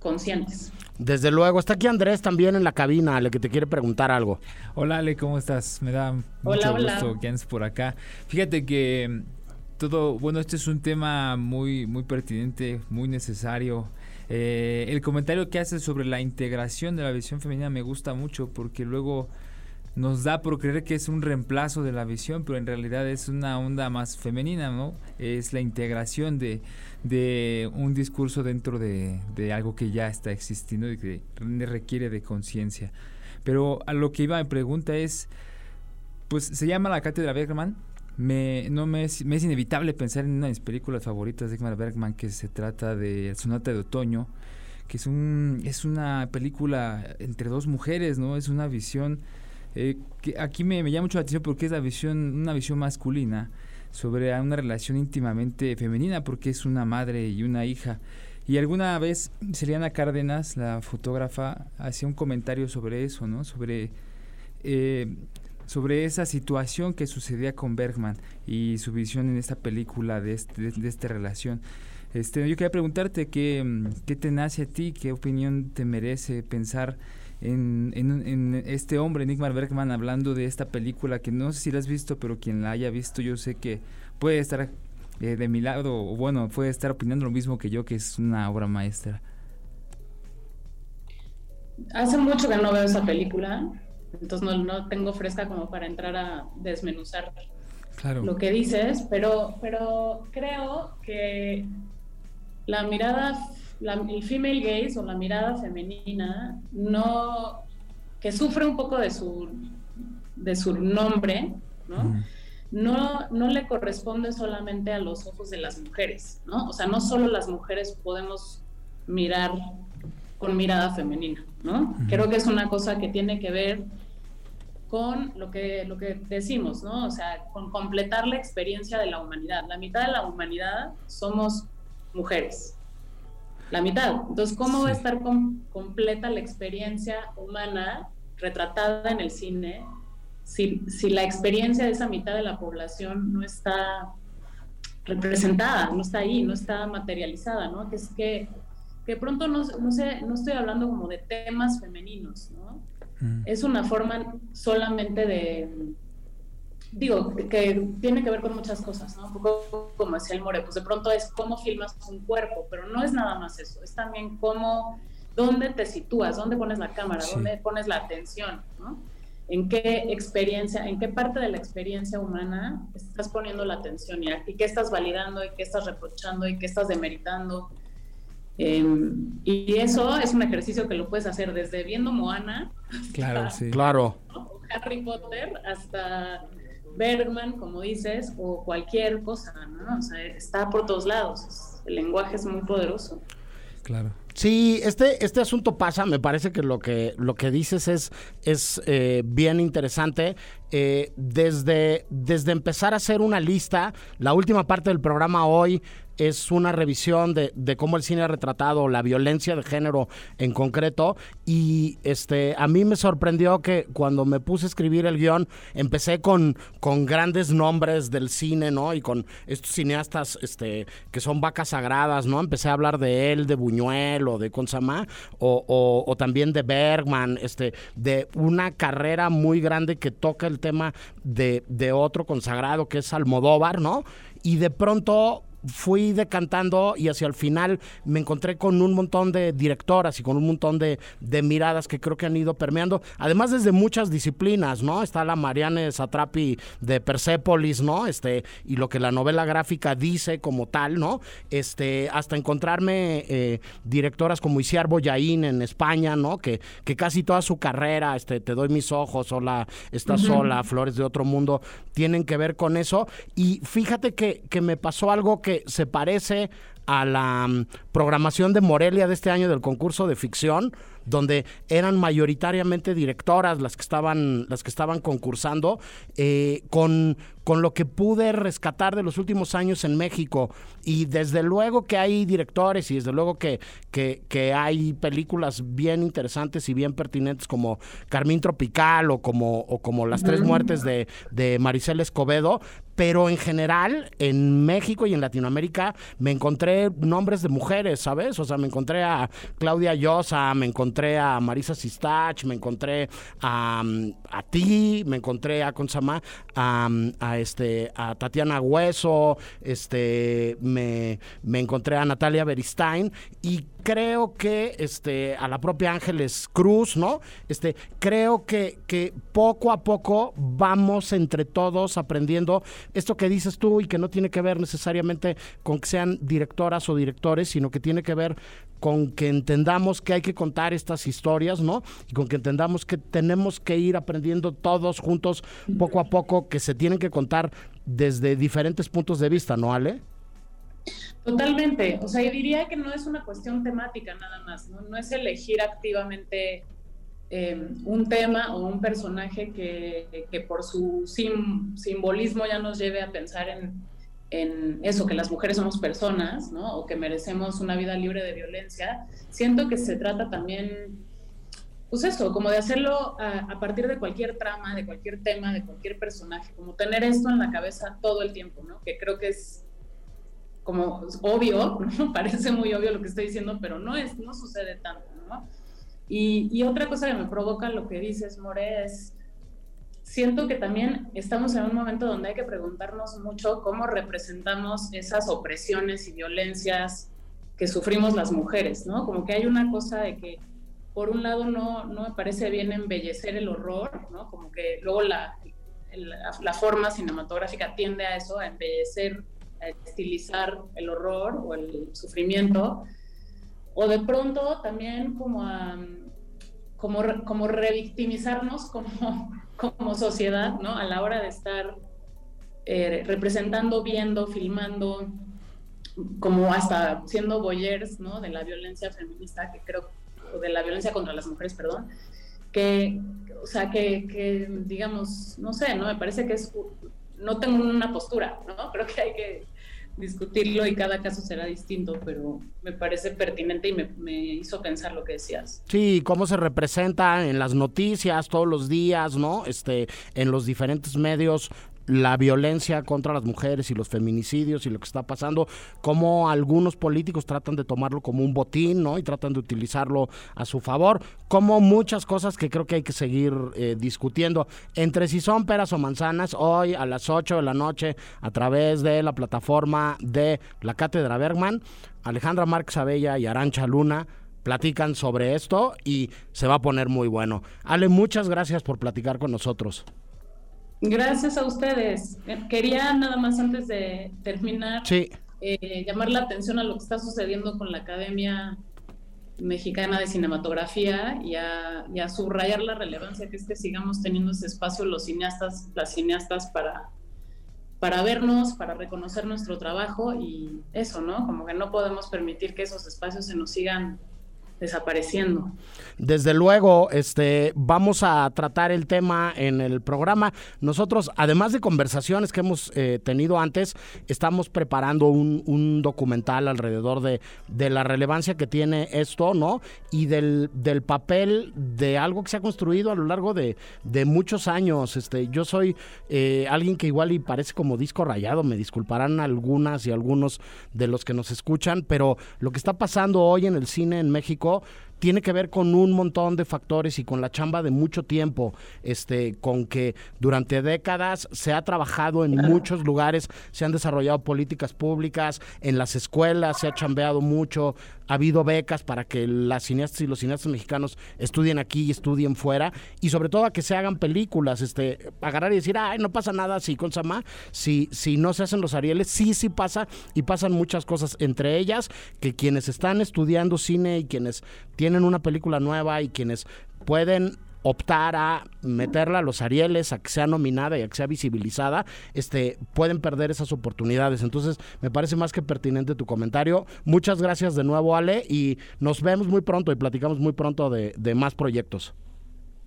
conscientes. Desde luego, está aquí Andrés también en la cabina, Ale, que te quiere preguntar algo. Hola Ale, ¿cómo estás? Me da mucho gusto que andes por acá. Fíjate que mm, todo, bueno, este es un tema muy, muy pertinente, muy necesario. Eh, el comentario que haces sobre la integración de la visión femenina me gusta mucho porque luego nos da por creer que es un reemplazo de la visión, pero en realidad es una onda más femenina, ¿no? Es la integración de, de un discurso dentro de, de, algo que ya está existiendo y que requiere de conciencia. Pero a lo que iba mi pregunta es, pues se llama la cátedra Bergman. Me, no me es, me inevitable pensar en una de mis películas favoritas de Ingmar Bergman que se trata de Sonata de Otoño, que es, un, es una película entre dos mujeres, ¿no? Es una visión eh, que aquí me, llama mucho la atención porque es la visión, una visión masculina sobre una relación íntimamente femenina porque es una madre y una hija. Y alguna vez Celiana Cárdenas, la fotógrafa, hacía un comentario sobre eso, ¿no? Sobre, eh, sobre esa situación que sucedía con Bergman y su visión en esta película de, este, de, esta relación. Este, yo quería preguntarte qué, qué te nace a ti, qué opinión te merece pensar en, en, este hombre, Nickmar Bergman, hablando de esta película que no sé si la has visto, pero quien la haya visto yo sé que puede estar eh, de mi lado, o bueno, puede estar opinando lo mismo que yo, que es una obra maestra. Hace mucho que no veo esa película, entonces no, no tengo fresca como para entrar a desmenuzar claro. lo que dices, pero, pero creo que la mirada el female gaze o la mirada femenina no que sufre un poco de su de su nombre, ¿no? No, no le corresponde solamente a los ojos de las mujeres, ¿no? O sea, no solo las mujeres podemos mirar con mirada femenina, ¿no? Creo que es una cosa que tiene que ver con lo que, lo que decimos, ¿no? O sea, con completar la experiencia de la humanidad. La mitad de la humanidad somos mujeres, la mitad. Entonces, ¿cómo va a estar completa la experiencia humana retratada en el cine si, si, la experiencia de esa mitad de la población no está representada, no está ahí, no está materializada, ¿no? Que es que, que pronto no, no, sé, no estoy hablando como de temas femeninos, ¿no? Mm. Es una forma solamente de digo, que tiene que ver con muchas cosas, ¿no? Un poco como decía el More, pues de pronto es cómo filmas un cuerpo, pero no es nada más eso, es también cómo, dónde te sitúas, dónde pones la cámara, dónde pones la atención, ¿no? En qué experiencia, en qué parte de la experiencia humana estás poniendo la atención y, qué estás validando y qué estás reprochando y qué estás demeritando. Em, y eso es un ejercicio que lo puedes hacer desde viendo Moana, claro, sí. claro, Harry Potter, hasta Bergman, como dices, o cualquier cosa, ¿no? O sea, está por todos lados. El lenguaje es muy poderoso. Claro. Sí, este, este asunto pasa, me parece que lo que, lo que dices es, es eh, bien interesante. Eh, desde, desde empezar a hacer una lista, la última parte del programa hoy es una revisión de, de, cómo el cine ha retratado la violencia de género en concreto. Y este a mí me sorprendió que cuando me puse a escribir el guion, empecé con, con grandes nombres del cine, ¿no? Y con estos cineastas este, que son vacas sagradas, ¿no? Empecé a hablar de él, de Buñuel o de Consamá, o, o, también de Bergman, este, de una carrera muy grande que toca el tema de, de otro consagrado que es Almodóvar, ¿no? Y de pronto fui decantando y hacia el final me encontré con un montón de directoras y con un montón de, de miradas que creo que han ido permeando, además desde muchas disciplinas, ¿no? Está la Marianne Satrapi de Persepolis, ¿no? Este, y lo que la novela gráfica dice como tal, ¿no? Este, hasta encontrarme eh, directoras como Isiar Boyaín en España, ¿no? Que, que casi toda su carrera, este, Te doy mis ojos, Hola, está sola, Flores de otro mundo, tienen que ver con eso. Y fíjate que, que me pasó algo que se parece a la mm, programación de Morelia de este año del concurso de ficción, donde eran mayoritariamente directoras las que estaban, las que estaban concursando, eh, con, con lo que pude rescatar de los últimos años en México. Y desde luego que hay directores y desde luego que, que, que hay películas bien interesantes y bien pertinentes como Carmín Tropical o como, o como Las Tres Muertes de, de Maricel Escobedo, pero en general en México y en Latinoamérica me encontré nombres de mujeres, ¿sabes? O sea, me encontré a Claudia Llosa, me encontré a Marisa Sistach, me encontré a, a ti, me encontré a Consama, a, a, este, a Tatiana Hueso, este, me, me encontré a Natalia Beristain y creo que este, a la propia Ángeles Cruz, ¿no? Este, creo que, que poco a poco vamos entre todos aprendiendo esto que dices tú y que no tiene que ver necesariamente con que sean directoras o directores, sino que tiene que ver con que entendamos que hay que contar estas historias, ¿no? Y con que entendamos que tenemos que ir aprendiendo todos juntos, poco a poco, que se tienen que contar desde diferentes puntos de vista, ¿no, Ale? Totalmente. O sea, yo diría que no es una cuestión temática nada más, ¿no? No es elegir activamente eh, un tema o un personaje que, que por su sim, simbolismo ya nos lleve a pensar en, en, eso, que las mujeres somos personas, ¿no? O que merecemos una vida libre de violencia. Siento que se trata también, pues eso, como de hacerlo a, a partir de cualquier trama, de cualquier tema, de cualquier personaje, como tener esto en la cabeza todo el tiempo, ¿no? Que creo que es como obvio, ¿no? parece muy obvio lo que estoy diciendo, pero no es, no sucede tanto, ¿no? Y, y, otra cosa que me provoca lo que dices, More, es, siento que también estamos en un momento donde hay que preguntarnos mucho cómo representamos esas opresiones y violencias que sufrimos las mujeres, ¿no? Como que hay una cosa de que, por un lado, no, no me parece bien embellecer el horror, ¿no? Como que luego la, la, la forma cinematográfica tiende a eso, a embellecer a estilizar el horror o el sufrimiento, o de pronto también como a como, como revictimizarnos como, como sociedad, ¿no? A la hora de estar eh, representando, viendo, filmando, como hasta siendo boyers, ¿no? De la violencia feminista, que creo, o de la violencia contra las mujeres, perdón, que, o sea, que, que digamos, no sé, ¿no? Me parece que es no tengo una postura, ¿no? Creo que hay que discutirlo y cada caso será distinto, pero me parece pertinente y me, me, hizo pensar lo que decías. Sí, cómo se representa en las noticias todos los días, ¿no? Este, en los diferentes medios la violencia contra las mujeres y los feminicidios y lo que está pasando, cómo algunos políticos tratan de tomarlo como un botín, ¿no? Y tratan de utilizarlo a su favor, como muchas cosas que creo que hay que seguir eh, discutiendo. Entre si son peras o manzanas, hoy a las 8 de la noche, a través de la plataforma de la Cátedra Bergman, Alejandra Marx Abella y Arancha Luna platican sobre esto y se va a poner muy bueno. Ale, muchas gracias por platicar con nosotros. Gracias a ustedes. Quería nada más antes de terminar sí. eh, llamar la atención a lo que está sucediendo con la Academia Mexicana de Cinematografía y a, y a, subrayar la relevancia que es que sigamos teniendo ese espacio los cineastas, las cineastas para, para vernos, para reconocer nuestro trabajo y eso, ¿no? Como que no podemos permitir que esos espacios se nos sigan desapareciendo. Desde luego, este, vamos a tratar el tema en el programa. Nosotros, además de conversaciones que hemos eh, tenido antes, estamos preparando un, un documental alrededor de, de, la relevancia que tiene esto, ¿no? Y del, del, papel de algo que se ha construido a lo largo de, de muchos años. Este, yo soy eh, alguien que igual y parece como disco rayado, me disculparán algunas y algunos de los que nos escuchan, pero lo que está pasando hoy en el cine en México equipo tiene que ver con un montón de factores y con la chamba de mucho tiempo, este, con que durante décadas se ha trabajado en muchos lugares, se han desarrollado políticas públicas, en las escuelas se ha chambeado mucho, ha habido becas para que las cineastas y los cineastas mexicanos estudien aquí y estudien fuera, y sobre todo a que se hagan películas, este, agarrar y decir, ay, no pasa nada si con Sama, si, si no se hacen los Arieles, sí, sí pasa, y pasan muchas cosas, entre ellas que quienes están estudiando cine y quienes tienen una película nueva y quienes pueden optar a meterla a los Arieles, a que sea nominada y a que sea visibilizada, este, pueden perder esas oportunidades. Entonces, me parece más que pertinente tu comentario. Muchas gracias de nuevo, Ale, y nos vemos muy pronto y platicamos muy pronto de, de más proyectos.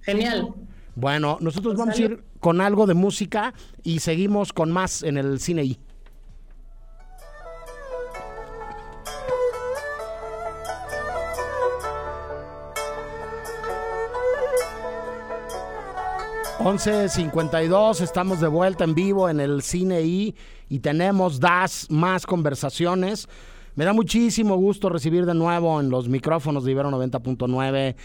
Genial. Bueno, nosotros vamos a ir con algo de música y seguimos con más en el cine 11.52, estamos de vuelta en vivo en el Cine I y tenemos das más conversaciones. Me da muchísimo gusto recibir de nuevo en los micrófonos de Ibero 90.9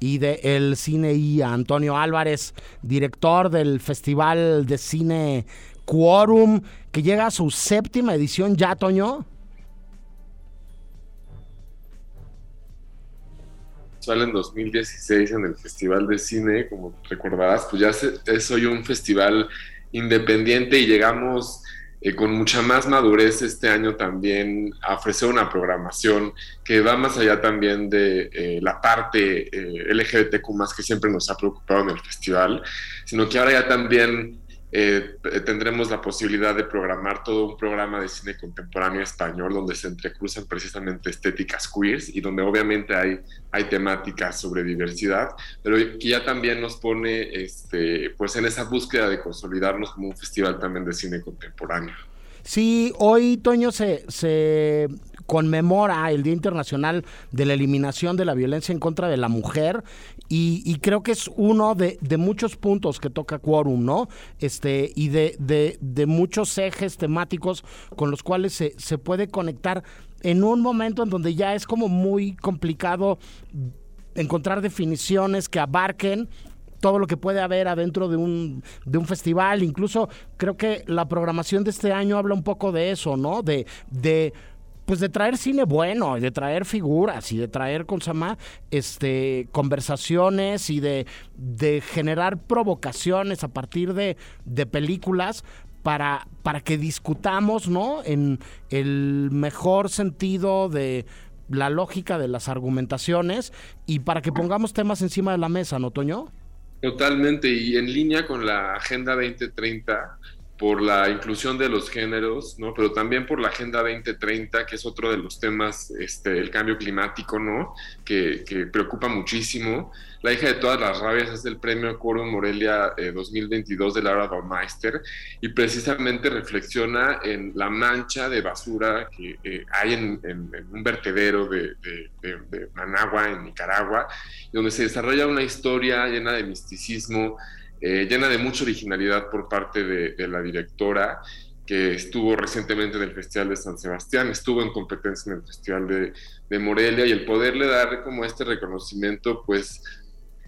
y de El Cine I a Antonio Álvarez, director del Festival de Cine Quorum, que llega a su séptima edición ya, Toño. En 2016 en el Festival de Cine, como recordarás, pues ya es hoy un festival independiente y llegamos eh, con mucha más madurez este año también a ofrecer una programación que va más allá también de eh, la parte eh, LGBTQ más que siempre nos ha preocupado en el festival, sino que ahora ya también eh, tendremos la posibilidad de programar todo un programa de cine contemporáneo español donde se entrecruzan precisamente estéticas queers y donde obviamente hay, hay temáticas sobre diversidad, pero que ya también nos pone este, pues en esa búsqueda de consolidarnos como un festival también de cine contemporáneo. Sí, hoy, Toño, se, se conmemora el Día Internacional de la Eliminación de la Violencia en contra de la Mujer y, creo que es uno de, muchos puntos que toca Quórum, ¿no? Este, y de, de, muchos ejes temáticos con los cuales se, se puede conectar en un momento en donde ya es como muy complicado encontrar definiciones que abarquen todo lo que puede haber adentro de un, de un festival. Incluso creo que la programación de este año habla un poco de eso, ¿no? De, de pues de traer cine bueno, y de traer figuras y de traer con Sama, este conversaciones y de, de generar provocaciones a partir de, de películas para, para que discutamos, ¿no? En el mejor sentido de la lógica de las argumentaciones y para que pongamos temas encima de la mesa, ¿no, Toño? Totalmente, y en línea con la Agenda 2030, por la inclusión de los géneros, ¿no? Pero también por la Agenda 2030, que es otro de los temas, este, el cambio climático, ¿no? Que, que preocupa muchísimo. La hija de todas las rabias es el premio Quorum Morelia 2022 de Laura Baumeister y precisamente reflexiona en la mancha de basura que eh, hay en, un vertedero de, de Managua, en Nicaragua, donde se desarrolla una historia llena de misticismo, eh, llena de mucha originalidad por parte de, la directora que estuvo recientemente en el Festival de San Sebastián, estuvo en competencia en el Festival de, de, Morelia y el poderle dar como este reconocimiento, pues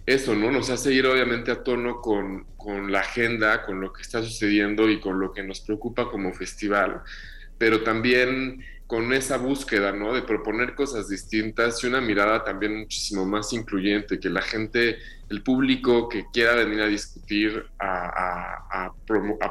eso, ¿no? Nos hace ir obviamente a tono con, con la agenda, con lo que está sucediendo y con lo que nos preocupa como festival, pero también con esa búsqueda, ¿no? De proponer cosas distintas y una mirada también muchísimo más incluyente, que la gente, el público que quiera venir a discutir, a,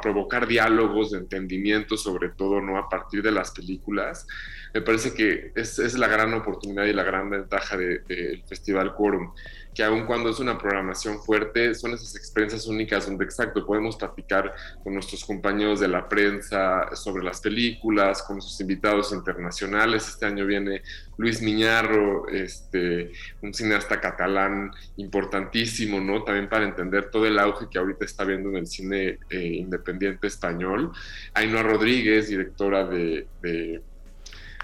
provocar diálogos de entendimiento, sobre todo, ¿no? A partir de las películas, me parece que es, la gran oportunidad y la gran ventaja del de, Festival Quorum que aun cuando es una programación fuerte, son esas experiencias únicas donde exacto podemos platicar con nuestros compañeros de la prensa sobre las películas, con sus invitados internacionales. Este año viene Luis Miñarro, este, un cineasta catalán importantísimo, ¿no? También para entender todo el auge que ahorita está viendo en el cine eh, independiente español. Ainhoa Rodríguez, directora de, de,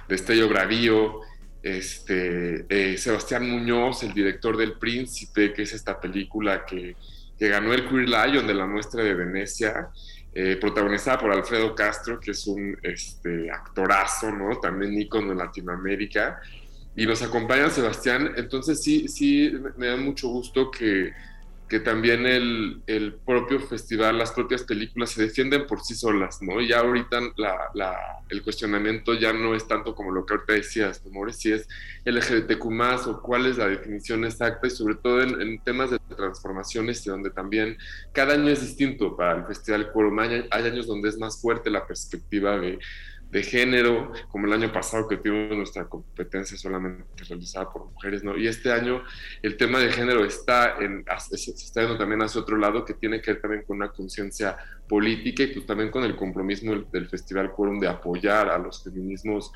de Estello Gravío, este, eh, Sebastián Muñoz, el director del Príncipe, que es esta película que, ganó el Queer Lion de la muestra de Venecia, eh, protagonizada por Alfredo Castro, que es un este, actorazo, ¿no? También ícono en Latinoamérica. y nos acompaña Sebastián. Entonces sí, sí, me da mucho gusto que, que también el, el, propio festival, las propias películas se defienden por sí solas, ¿no? Ya ahorita la, el cuestionamiento ya no es tanto como lo que ahorita decías, ¿no? Si es LGBTQ más o cuál es la definición exacta y sobre todo en, temas de transformaciones y donde también cada año es distinto para el Festival. Hay, hay años donde es más fuerte la perspectiva de de género, como el año pasado que tuvimos nuestra competencia solamente realizada por mujeres, ¿no? Y este año el tema de género está, en, yendo también hacia otro lado que tiene que ver también con una conciencia política y pues también con el compromiso del, Festival Quórum de apoyar a los feminismos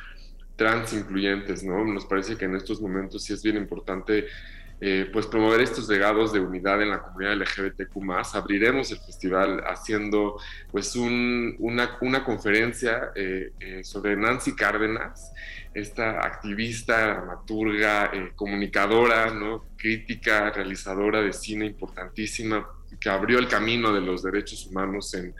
trans incluyentes, ¿no? Nos parece que en estos momentos sí es bien importante eh, pues promover estos legados de unidad en la comunidad LGBTQ+. Abriremos el festival haciendo pues una, una, conferencia eh, eh, sobre Nancy Cárdenas, esta activista, dramaturga, comunicadora, ¿no? crítica, realizadora de cine importantísima, que abrió el camino de los derechos humanos en,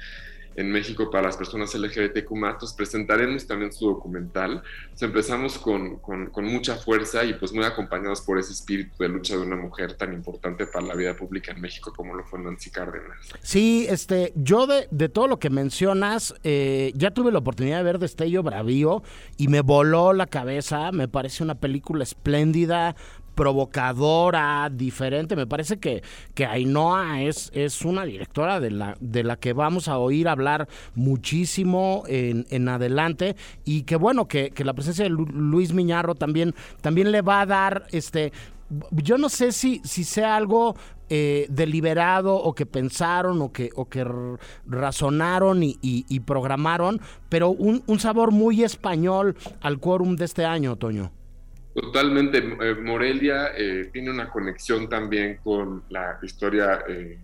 en México para las personas LGBTQ+, presentaremos también su documental. empezamos con, con, mucha fuerza y pues muy acompañados por ese espíritu de lucha de una mujer tan importante para la vida pública en México como lo fue Nancy Cárdenas. Sí, este, yo de, de todo lo que mencionas, eh, ya tuve la oportunidad de ver Destello Bravío y me voló la cabeza, me parece una película espléndida, provocadora, diferente. Me parece que, que Ainhoa es, es una directora de la, de la que vamos a oír hablar muchísimo en, en adelante y que bueno, que, que la presencia de Luis Miñarro también, también le va a dar este yo no sé si, si sea algo eh, deliberado o que pensaron o que, o que razonaron y, programaron, pero un, un, sabor muy español al quórum de este año, Toño. Totalmente. Eh, Morelia eh, tiene una conexión también con la historia eh,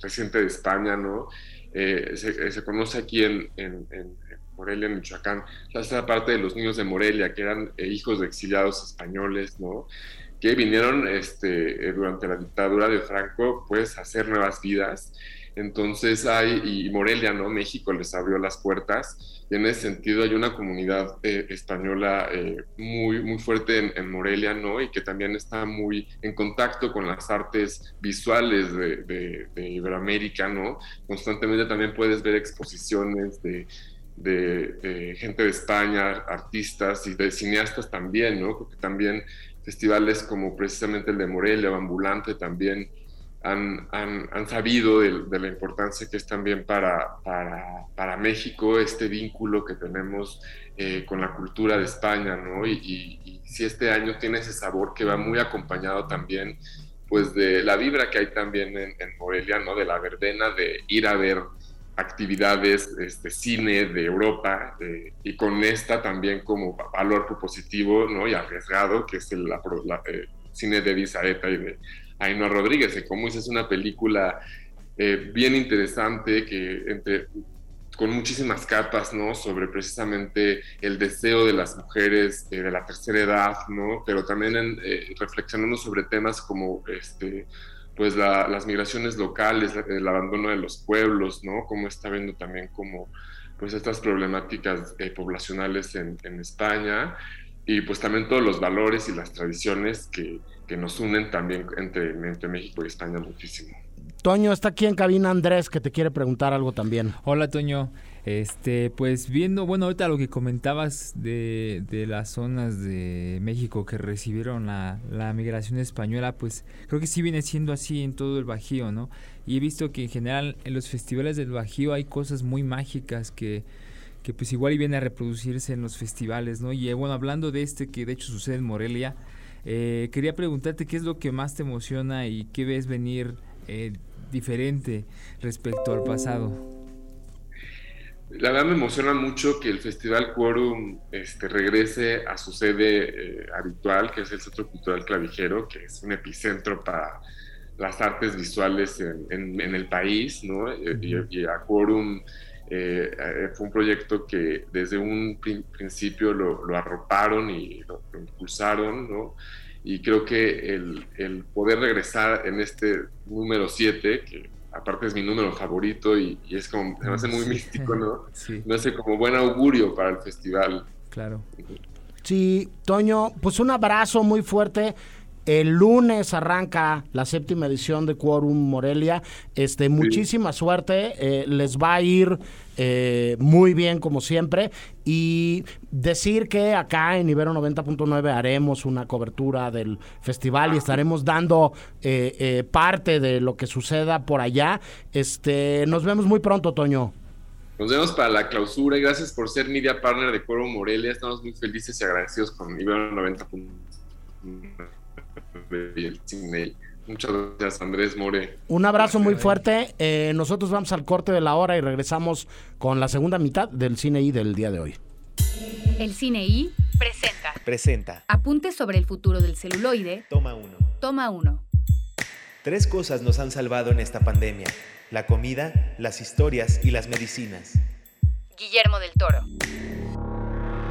reciente de España, ¿no? Se, conoce aquí en, Morelia, en Michoacán, esta parte de los niños de Morelia, que eran hijos de exiliados españoles, ¿no? Que vinieron este, durante la dictadura de Franco, pues, a hacer nuevas vidas. Entonces hay, y Morelia, ¿no? México les abrió las puertas en ese sentido hay una comunidad eh, española eh, muy, muy fuerte en, Morelia, ¿no? Y que también está muy en contacto con las artes visuales de, Iberoamérica, ¿no? Constantemente también puedes ver exposiciones de, de, gente de España, artistas y de cineastas también, ¿no? Porque también festivales como precisamente el de Morelia, Ambulante también han, han, sabido de, la importancia que es también para, para, para México este vínculo que tenemos eh, con la cultura de España, ¿no? Y, si este año tiene ese sabor que va muy acompañado también, pues de la vibra que hay también en, Morelia, ¿no? De la verbena, de ir a ver actividades de este, cine de Europa y con esta también como valor propositivo ¿no? y arriesgado, que es el eh, cine de Disaeta y de Ainhoa Rodríguez, como dices, es una película eh, bien interesante que entre con muchísimas capas, ¿no? Sobre precisamente el deseo de las mujeres eh, de la tercera edad, ¿no? Pero también en, eh, reflexionando sobre temas como, este, pues las migraciones locales, el abandono de los pueblos, ¿no? Cómo está viendo también como, pues estas problemáticas poblacionales en, en España y pues también todos los valores y las tradiciones que, que nos unen también entre, entre México y España muchísimo. Toño, está aquí en cabina Andrés que te quiere preguntar algo también. Hola Toño, este, pues viendo, bueno, ahorita lo que comentabas de, de las zonas de México que recibieron la, la, migración española, pues creo que sí viene siendo así en todo el Bajío, ¿no? Y he visto que en general en los festivales del Bajío hay cosas muy mágicas que, que pues igual y viene a reproducirse en los festivales, ¿no? Y eh, bueno, hablando de este que de hecho sucede en Morelia, eh, quería preguntarte qué es lo que más te emociona y qué ves venir eh, diferente respecto al pasado. La verdad me emociona mucho que el Festival Quorum este, regrese a su sede eh, habitual, que es el Centro Cultural Clavijero, que es un epicentro para las artes visuales en, el país, ¿no? Y, a Quorum fue un proyecto que desde un principio lo, arroparon y lo, lo impulsaron, ¿no? y creo que el, el poder regresar en este número 7, que aparte es mi número favorito y, es como, se me hace muy místico, ¿no? Sí. Me hace como buen augurio para el festival. Claro. Sí, Toño, pues un abrazo muy fuerte. El lunes arranca la séptima edición de Quorum Morelia. Este, muchísima suerte. eh, les va a ir eh, muy bien como siempre. Y decir que acá en Ibero 90.9 haremos una cobertura del festival y estaremos dando eh, eh, parte de lo que suceda por allá. Este, nos vemos muy pronto, Toño. Nos vemos para la clausura y gracias por ser media partner de Cuervo Morelia. Estamos muy felices y agradecidos con Ibero 90 y el cine. Muchas gracias, Andrés More. Un abrazo muy fuerte. Eh, nosotros vamos al corte de la hora y regresamos con la segunda mitad del cine I del día de hoy. El Cine I presenta Presenta. Apuntes sobre el futuro del celuloide. Toma uno. Toma uno. Tres cosas nos han salvado en esta pandemia. La comida, las historias y las medicinas. Guillermo del Toro.